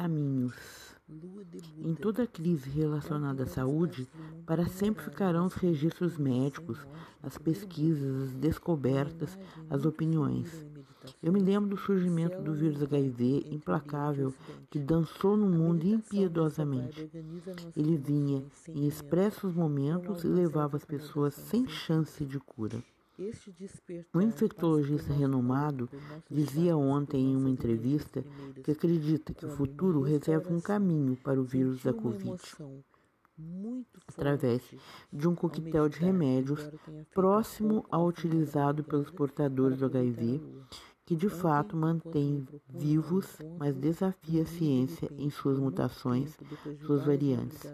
caminhos. Em toda crise relacionada à saúde, para sempre ficarão os registros médicos, as pesquisas, as descobertas, as opiniões. Eu me lembro do surgimento do vírus HIV implacável que dançou no mundo impiedosamente. Ele vinha em expressos momentos e levava as pessoas sem chance de cura. Um infectologista renomado dizia ontem em uma entrevista que acredita que o futuro reserva um caminho para o vírus da Covid. através de um coquetel de remédios próximo ao utilizado pelos portadores do HIV que de fato mantém vivos, mas desafia a ciência em suas mutações, suas variantes.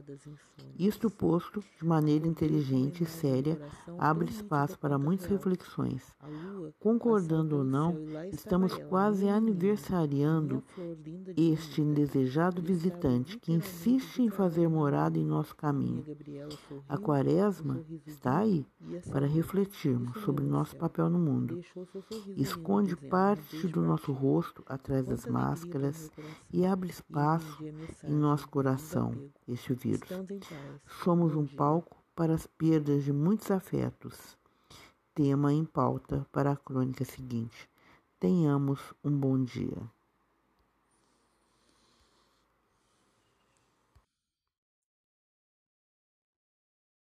Isto posto de maneira inteligente e séria, abre espaço para muitas reflexões. Concordando ou não, estamos quase aniversariando este indesejado visitante que insiste em fazer morada em nosso caminho. A quaresma está aí para refletirmos sobre nosso papel no mundo. Esconde para parte do nosso rosto atrás das máscaras e abre espaço em nosso coração este vírus. Somos um palco para as perdas de muitos afetos. Tema em pauta para a crônica seguinte. Tenhamos um bom dia.